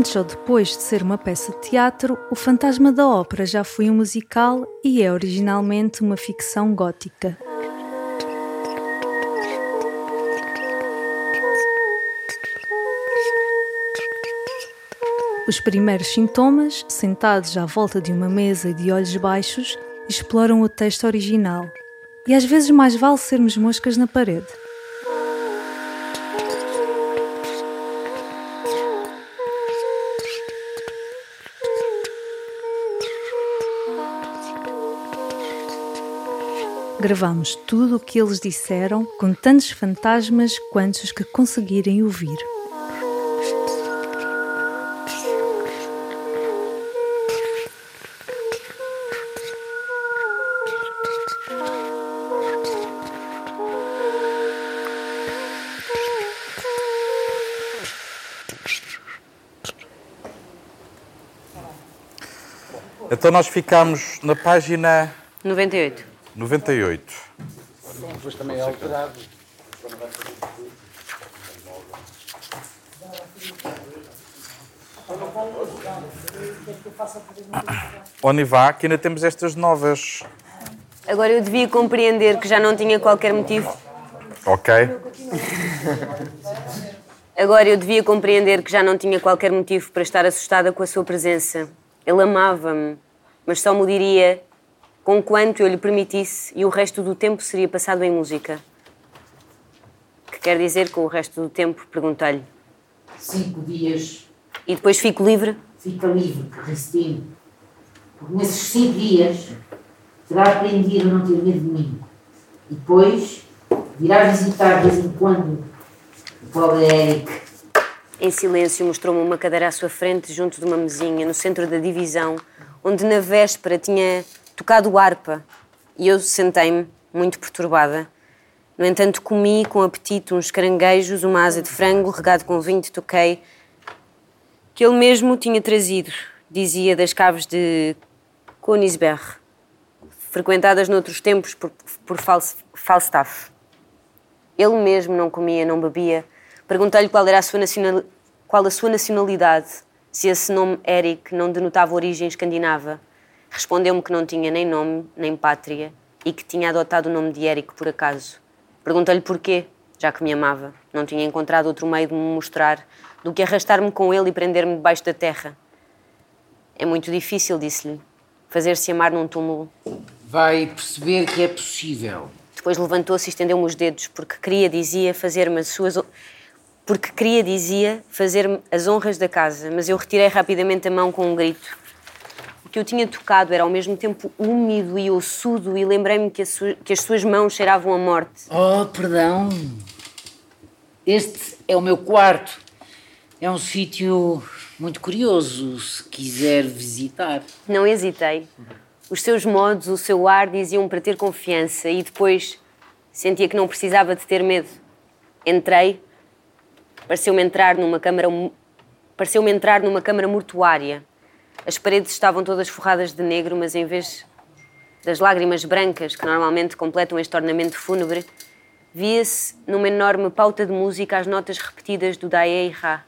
Antes ou depois de ser uma peça de teatro, O Fantasma da Ópera já foi um musical e é originalmente uma ficção gótica. Os primeiros sintomas, sentados à volta de uma mesa e de olhos baixos, exploram o texto original. E às vezes mais vale sermos moscas na parede. Gravamos tudo o que eles disseram, com tantos fantasmas quantos os que conseguirem ouvir. Então nós ficamos na página 98. 98. Depois também é alterado. Onivá, que ainda temos estas novas. Agora eu devia compreender que já não tinha qualquer motivo. Ok? Agora eu devia compreender que já não tinha qualquer motivo para estar assustada com a sua presença. Ele amava-me, mas só me diria com quanto eu lhe permitisse e o resto do tempo seria passado em música. Que quer dizer com o resto do tempo? Perguntei-lhe. Cinco dias E depois fico livre? fica livre, Cristine. Porque nesses cinco dias terá aprendido a não ter medo de mim. E depois virá visitar de vez em quando o pobre Eric. Em silêncio, mostrou-me uma cadeira à sua frente, junto de uma mesinha, no centro da divisão, onde na véspera tinha tocado harpa. E eu sentei-me, muito perturbada. No entanto, comi com apetite uns caranguejos, uma asa de frango regado com vinho de toquei, que ele mesmo tinha trazido, dizia, das caves de Königsberg, frequentadas noutros tempos por, por Fals- Falstaff. Ele mesmo não comia, não bebia. Perguntei-lhe qual era a sua, nacional... qual a sua nacionalidade, se esse nome Eric não denotava origem escandinava. Respondeu-me que não tinha nem nome, nem pátria e que tinha adotado o nome de Eric por acaso. Perguntei-lhe porquê, já que me amava. Não tinha encontrado outro meio de me mostrar do que arrastar-me com ele e prender-me debaixo da terra. É muito difícil, disse-lhe, fazer-se amar num túmulo. Vai perceber que é possível. Depois levantou-se e estendeu-me os dedos, porque queria, dizia, fazer-me as suas. Porque queria, dizia, fazer-me as honras da casa, mas eu retirei rapidamente a mão com um grito. Que eu tinha tocado era ao mesmo tempo úmido e ossudo, e lembrei-me que, que as suas mãos cheiravam a morte. Oh, perdão. Este é o meu quarto. É um sítio muito curioso, se quiser visitar. Não hesitei. Os seus modos, o seu ar diziam para ter confiança, e depois sentia que não precisava de ter medo. Entrei, pareceu-me entrar numa câmara pareceu-me entrar numa câmara mortuária. As paredes estavam todas forradas de negro, mas em vez das lágrimas brancas que normalmente completam este ornamento fúnebre, via-se numa enorme pauta de música as notas repetidas do Dae e Ra,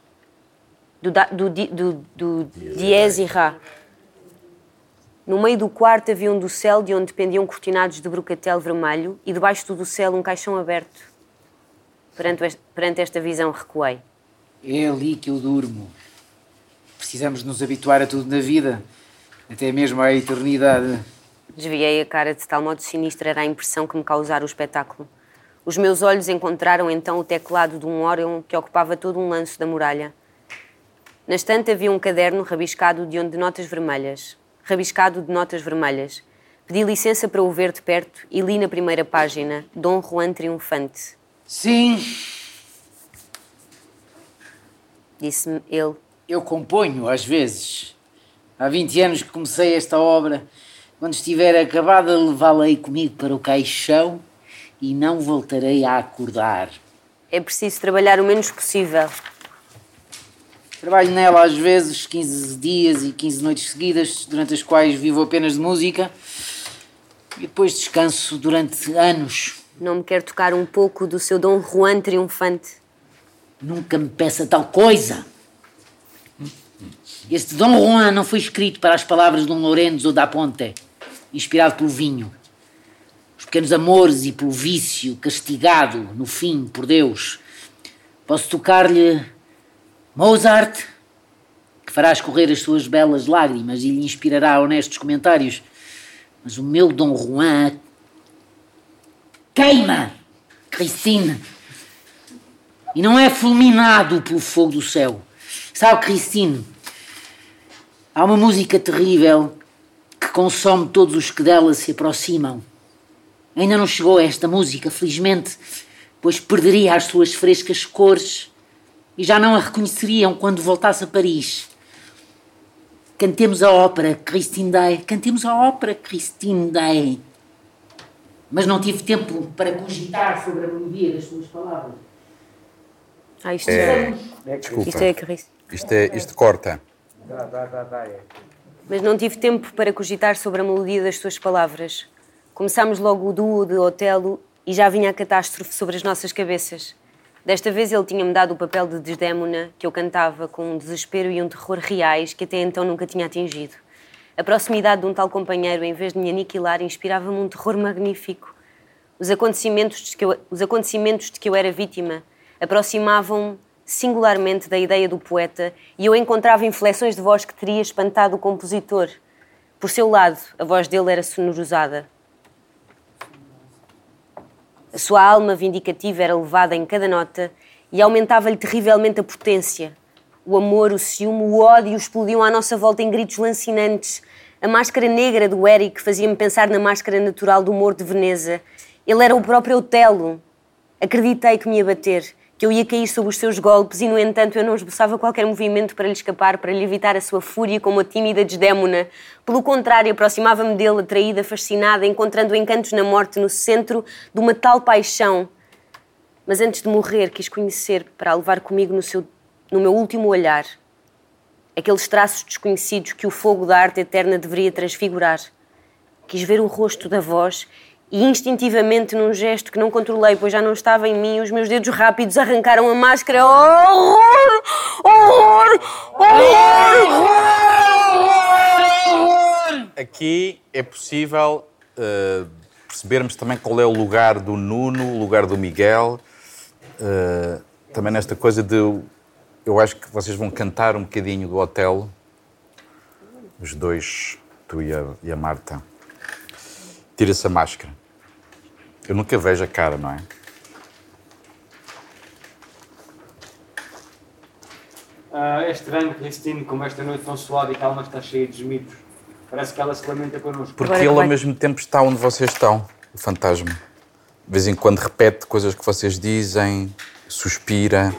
do, da, do, di- do, do diez e Ra. No meio do quarto havia um dossel de onde pendiam cortinados de brocatel vermelho e debaixo do dossel um caixão aberto. Perante, perante esta visão recuei. É ali que eu durmo. Precisamos nos habituar a tudo na vida, até mesmo à eternidade. Desviei a cara de tal modo sinistra era a impressão que me causara o espetáculo. Os meus olhos encontraram então o teclado de um órgão que ocupava todo um lanço da muralha. Na estante havia um caderno rabiscado de onde notas vermelhas. Rabiscado de notas vermelhas. Pedi licença para o ver de perto e li na primeira página Dom Juan Triunfante. Sim, Disse-me ele. Eu componho às vezes. Há 20 anos que comecei esta obra. Quando estiver acabada, levá-la-ei comigo para o caixão e não voltarei a acordar. É preciso trabalhar o menos possível. Trabalho nela às vezes 15 dias e 15 noites seguidas, durante as quais vivo apenas de música. E depois descanso durante anos. Não me quer tocar um pouco do seu Dom Juan triunfante. Nunca me peça tal coisa. Este Dom Juan não foi escrito para as palavras de um Lourenço ou da Ponte, inspirado pelo vinho. Os pequenos amores e pelo vício, castigado, no fim, por Deus. Posso tocar-lhe Mozart, que fará escorrer as suas belas lágrimas e lhe inspirará honestos comentários. Mas o meu Dom Juan queima, Christine. E não é fulminado pelo fogo do céu. Sabe, Christine, há uma música terrível que consome todos os que dela se aproximam. Ainda não chegou a esta música, felizmente, pois perderia as suas frescas cores e já não a reconheceriam quando voltasse a Paris. Cantemos a ópera Christine Day, cantemos a ópera Christine Day. Mas não tive tempo para cogitar sobre a melodia das suas palavras. Ah, isto É. é. Desculpa. Isto é. Isto, é, isto corta. Dá, dá, dá, dá. É. Mas não tive tempo para cogitar sobre a melodia das suas palavras. Começámos logo o duo de Otelo e já vinha a catástrofe sobre as nossas cabeças. Desta vez ele tinha-me dado o papel de Desdémona, que eu cantava com um desespero e um terror reais que até então nunca tinha atingido. A proximidade de um tal companheiro, em vez de me aniquilar, inspirava-me um terror magnífico. Os acontecimentos de que eu, os acontecimentos de que eu era vítima aproximavam-me singularmente da ideia do poeta e eu encontrava inflexões de voz que teria espantado o compositor. Por seu lado, a voz dele era sonorizada. A sua alma vindicativa era levada em cada nota e aumentava-lhe terrivelmente a potência. O amor, o ciúme, o ódio explodiam à nossa volta em gritos lancinantes. A máscara negra do Eric fazia-me pensar na máscara natural do humor de Veneza. Ele era o próprio Otelo. Acreditei que me ia bater, que eu ia cair sob os seus golpes e, no entanto, eu não esboçava qualquer movimento para lhe escapar, para lhe evitar a sua fúria como a tímida desdémona. Pelo contrário, aproximava-me dele, atraída, fascinada, encontrando encantos na morte no centro de uma tal paixão. Mas antes de morrer, quis conhecer para a levar comigo no, seu, no meu último olhar aqueles traços desconhecidos que o fogo da arte eterna deveria transfigurar. Quis ver o rosto da voz e instintivamente, num gesto que não controlei, pois já não estava em mim, os meus dedos rápidos arrancaram a máscara. Oh, horror! Horror! Horror! Aqui é possível eh, percebermos também qual é o lugar do Nuno, o lugar do Miguel. eh, também nesta coisa de. Eu acho que vocês vão cantar um bocadinho do hotel. Os dois, tu e a, e a Marta. Tira-se a máscara. Eu nunca vejo a cara, não é? Ah, é estranho, Cristine, como esta noite tão suave e calma está cheia de gemidos. Parece que ela se lamenta connosco. Porque Agora ele vai- ao mesmo tempo está onde vocês estão, o fantasma. De vez em quando repete coisas que vocês dizem, suspira.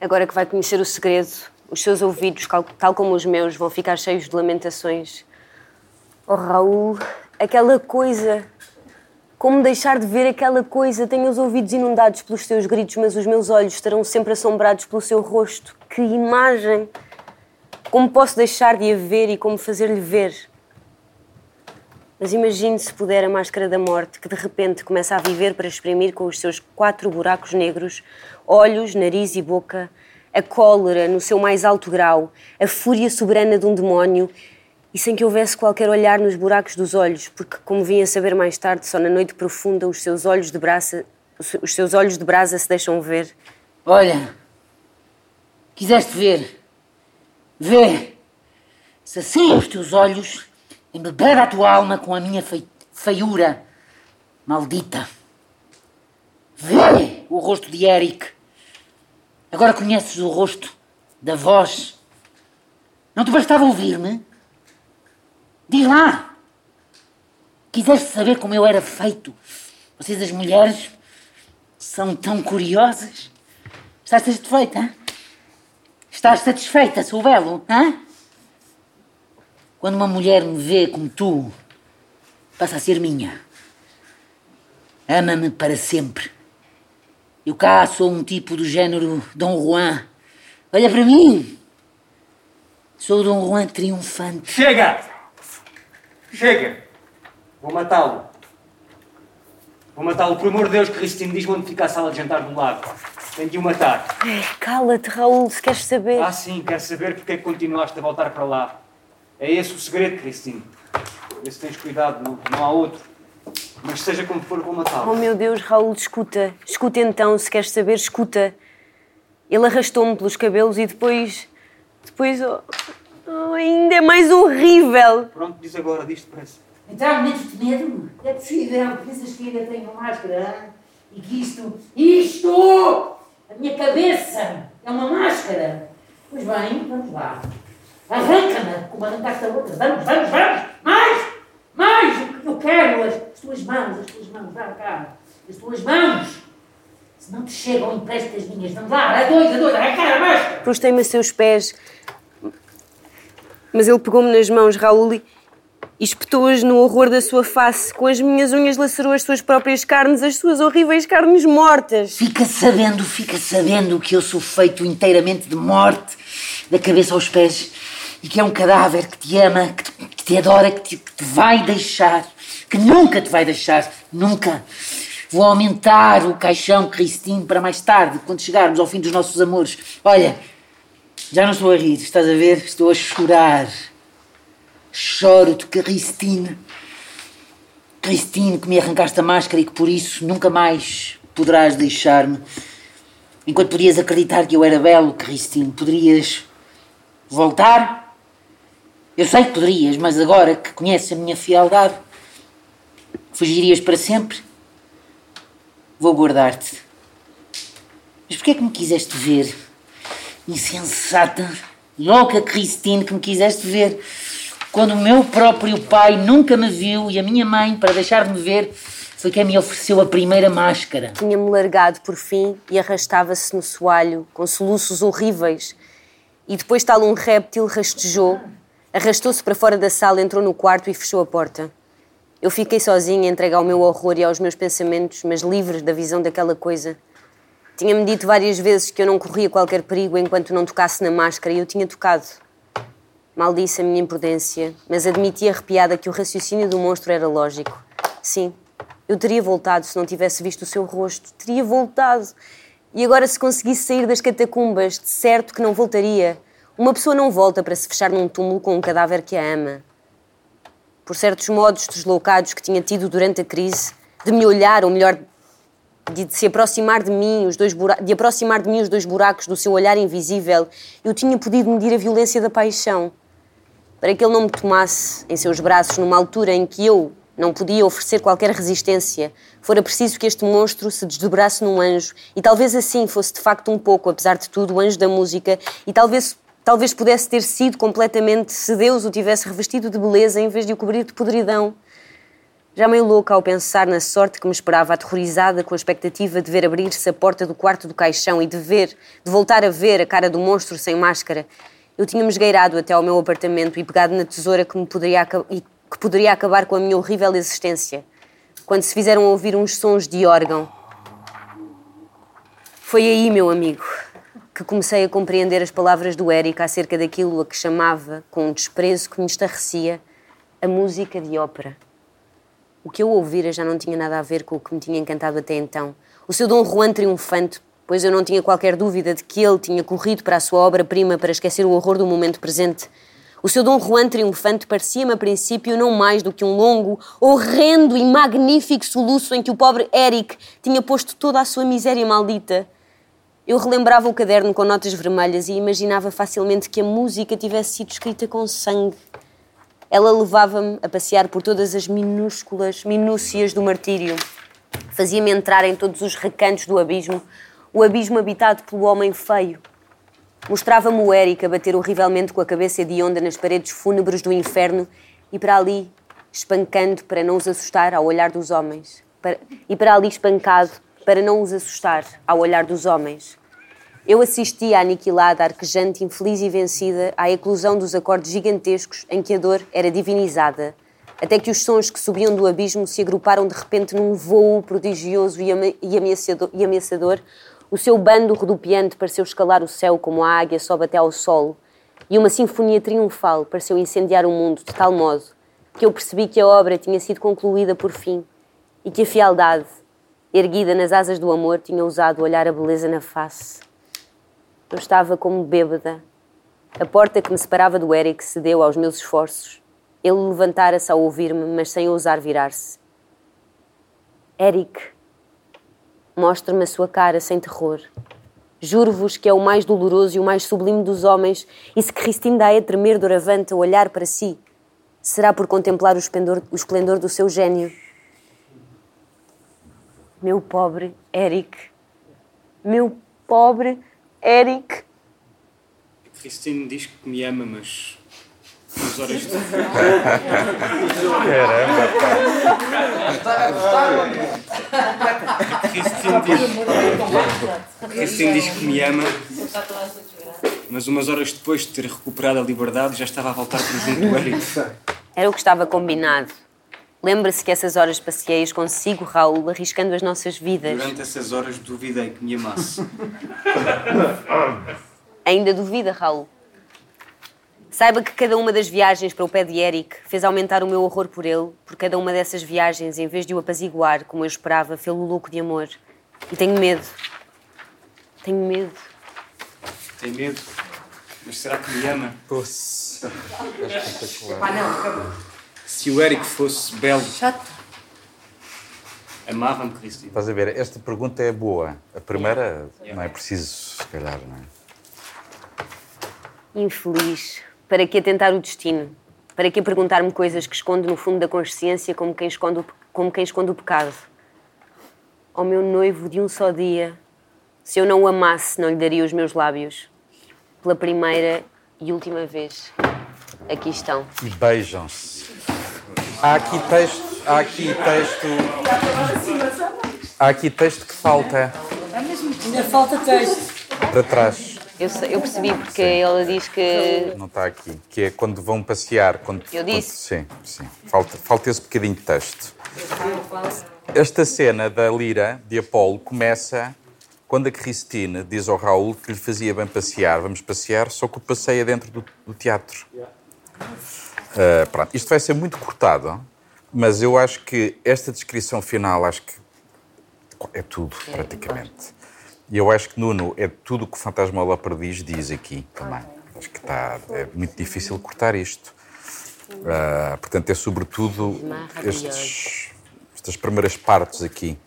Agora que vai conhecer o segredo, os seus ouvidos, tal como os meus, vão ficar cheios de lamentações. Oh, Raul, aquela coisa. Como deixar de ver aquela coisa? Tenho os ouvidos inundados pelos seus gritos, mas os meus olhos estarão sempre assombrados pelo seu rosto. Que imagem! Como posso deixar de a ver e como fazer-lhe ver? Mas imagine se puder a máscara da morte, que de repente começa a viver para exprimir com os seus quatro buracos negros, olhos, nariz e boca, a cólera no seu mais alto grau, a fúria soberana de um demónio, e sem que houvesse qualquer olhar nos buracos dos olhos, porque, como vim a saber mais tarde, só na noite profunda os seus olhos de brasa, os seus olhos de brasa se deixam ver. Olha, quiseste ver? Vê! Se assim os teus olhos embeber a tua alma com a minha fei- feiura maldita. Vê o rosto de Eric. Agora conheces o rosto da voz. Não te bastava ouvir-me? Diz lá! Quiseste saber como eu era feito? Vocês, as mulheres, são tão curiosas. Estás satisfeita? hã? Estás satisfeita, sou belo? Hã? Quando uma mulher me vê como tu, passa a ser minha. Ama-me para sempre. Eu cá sou um tipo do género Dom Juan. Olha para mim. Sou Dom Juan triunfante. Chega! Chega! Vou matá-lo. Vou matá-lo, por amor de Deus, Cristine, diz-me onde fica a sala de jantar do lado. Tenho de o matar. Ai, Cala-te, Raul, se queres saber. Ah, sim, quero saber porque é que continuaste a voltar para lá. É esse o segredo, Cristine. Vê se tens cuidado, não, não há outro. Mas seja como for, vou Oh matá-lo. meu Deus, Raul, escuta. Escuta então, se queres saber, escuta. Ele arrastou-me pelos cabelos e depois. Depois. oh, oh, ainda é mais horrível. Pronto, diz agora, diz depressa. Então, menos de medo? É possível. Pensas que ainda tenho máscara? E que isto. Isto! A minha cabeça é uma máscara. Pois bem, vamos lá. Arranca-me, como arrancaste a outra. Vamos, vamos, vamos! Mais! Mais! O que eu quero! As, as tuas mãos, as tuas mãos, dá cá. As tuas mãos! Se não te chegam, empresta as minhas. Vamos lá, a dois, a dois, arrancar a máscara! Prostei-me a seus pés. Mas ele pegou-me nas mãos, Raul, e espetou-as no horror da sua face. Com as minhas unhas lacerou as suas próprias carnes, as suas horríveis carnes mortas. Fica sabendo, fica sabendo que eu sou feito inteiramente de morte, da cabeça aos pés, e que é um cadáver que te ama, que te, que te adora, que te, que te vai deixar, que nunca te vai deixar, nunca. Vou aumentar o caixão Cristine para mais tarde, quando chegarmos ao fim dos nossos amores. Olha, já não estou a rir, estás a ver? Estou a chorar. Choro-te, Cristine. Cristine, que me arrancaste a máscara e que por isso nunca mais poderás deixar-me. Enquanto podias acreditar que eu era belo, Cristine, poderias voltar? Eu sei que poderias, mas agora que conheces a minha fialdade, fugirias para sempre? Vou guardar-te. Mas porquê é que me quiseste ver? Insensata, louca Cristine que me quiseste ver. Quando o meu próprio pai nunca me viu e a minha mãe, para deixar-me ver, foi quem me ofereceu a primeira máscara. Tinha-me largado por fim e arrastava-se no soalho, com soluços horríveis. E depois tal um réptil rastejou, arrastou-se para fora da sala, entrou no quarto e fechou a porta. Eu fiquei sozinha, entregue ao meu horror e aos meus pensamentos, mas livre da visão daquela coisa. Tinha-me dito várias vezes que eu não corria qualquer perigo enquanto não tocasse na máscara e eu tinha tocado. Maldisse a minha imprudência, mas admiti arrepiada que o raciocínio do monstro era lógico. Sim, eu teria voltado se não tivesse visto o seu rosto. Teria voltado. E agora, se conseguisse sair das catacumbas, de certo que não voltaria. Uma pessoa não volta para se fechar num túmulo com um cadáver que a ama. Por certos modos deslocados que tinha tido durante a crise, de me olhar, ou melhor, de se aproximar de mim, os dois bura- de aproximar de mim os dois buracos do seu olhar invisível, eu tinha podido medir a violência da paixão. Para que ele não me tomasse em seus braços numa altura em que eu não podia oferecer qualquer resistência, fora preciso que este monstro se desdobrasse num anjo e talvez assim fosse de facto um pouco, apesar de tudo, o anjo da música e talvez talvez pudesse ter sido completamente se Deus o tivesse revestido de beleza em vez de o cobrir de podridão. Já meio louca ao pensar na sorte que me esperava, aterrorizada com a expectativa de ver abrir-se a porta do quarto do caixão e de ver, de voltar a ver a cara do monstro sem máscara, eu tinha-me esgueirado até ao meu apartamento e pegado na tesoura que, me poderia, que poderia acabar com a minha horrível existência, quando se fizeram ouvir uns sons de órgão. Foi aí, meu amigo, que comecei a compreender as palavras do Érico acerca daquilo a que chamava, com um desprezo que me estarrecia, a música de ópera. O que eu ouvira já não tinha nada a ver com o que me tinha encantado até então. O seu Dom Juan triunfante, pois eu não tinha qualquer dúvida de que ele tinha corrido para a sua obra-prima para esquecer o horror do momento presente. O seu Dom Juan triunfante parecia-me a princípio não mais do que um longo, horrendo e magnífico soluço em que o pobre Eric tinha posto toda a sua miséria maldita. Eu relembrava o caderno com notas vermelhas e imaginava facilmente que a música tivesse sido escrita com sangue. Ela levava-me a passear por todas as minúsculas minúcias do martírio. Fazia-me entrar em todos os recantos do abismo, o abismo habitado pelo homem feio. Mostrava-me o Eric a bater horrivelmente com a cabeça de onda nas paredes fúnebres do inferno e para ali, espancando para não os assustar ao olhar dos homens. Para- E para ali espancado para não os assustar ao olhar dos homens. Eu assistia aniquilada, arquejante, infeliz e vencida à eclosão dos acordes gigantescos em que a dor era divinizada, até que os sons que subiam do abismo se agruparam de repente num vôo prodigioso e ame- ameaçador. O seu bando rodopiante pareceu escalar o céu como a águia sobe até ao sol, e uma sinfonia triunfal pareceu incendiar o mundo de tal modo que eu percebi que a obra tinha sido concluída por fim e que a fialdade erguida nas asas do amor, tinha ousado olhar a beleza na face. Eu estava como bêbada. A porta que me separava do Eric cedeu aos meus esforços. Ele levantara-se ao ouvir-me, mas sem ousar virar-se. Eric, mostre-me a sua cara sem terror. Juro-vos que é o mais doloroso e o mais sublime dos homens, e se Christine dá a tremer doravante a olhar para si, será por contemplar o esplendor, o esplendor do seu gênio. Meu pobre Eric. Meu pobre Eric. Christine diz que me ama, mas. Nas horas de. Christine diz, Christine diz que me ama, mas umas horas depois de ter recuperado a liberdade já estava a voltar para junto do Eric. Era o que estava combinado. Lembra-se que essas horas passeias consigo, Raul, arriscando as nossas vidas. Durante essas horas duvidei que me amasse. Ainda duvida, Raul. Saiba que cada uma das viagens para o pé de Eric fez aumentar o meu horror por ele, por cada uma dessas viagens, em vez de o apaziguar, como eu esperava, fê-lo louco de amor. E tenho medo. Tenho medo. Tem medo? Mas será que me ama? Poxa, é espetacular. Se o Eric fosse belo. Amava-me, Christine. Estás a ver? Esta pergunta é boa. A primeira não é preciso, se calhar, não é? Infeliz. Para que atentar o destino? Para que perguntar-me coisas que escondo no fundo da consciência como quem esconde o, como quem esconde o pecado? Ao meu noivo de um só dia, se eu não o amasse, não lhe daria os meus lábios. Pela primeira e última vez. Aqui estão. E beijam-se. Há aqui texto, há aqui texto. Há aqui texto que falta Ainda falta texto. para trás. Eu, eu percebi porque ela diz que. Não está aqui. Que é quando vão passear. Quando, Eu disse. quando- sim, sim. Falta, falta esse bocadinho de texto. Esta cena da lira de Apolo começa quando a Christine diz ao Raul que lhe fazia bem passear. Vamos passear, só que o passeio é dentro do, do teatro. Ah, pronto, isto vai ser muito cortado, mas eu acho que esta descrição final, acho que é tudo, praticamente. E eu acho que, Nuno, é tudo o que o Fantasma Perdiz diz aqui também. Acho que está, é muito difícil cortar isto. Ah, portanto, é sobretudo estes, estas primeiras partes aqui.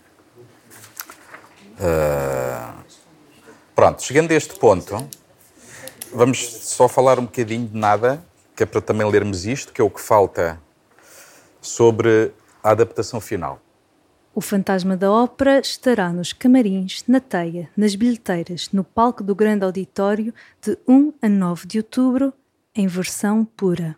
Ah, pronto, chegando a este ponto, vamos só falar um bocadinho de nada, que é para também lermos isto, que é o que falta sobre a adaptação final. O Fantasma da Ópera estará nos camarins, na teia, nas bilheteiras, no palco do grande auditório de 1 a 9 de outubro, em versão pura.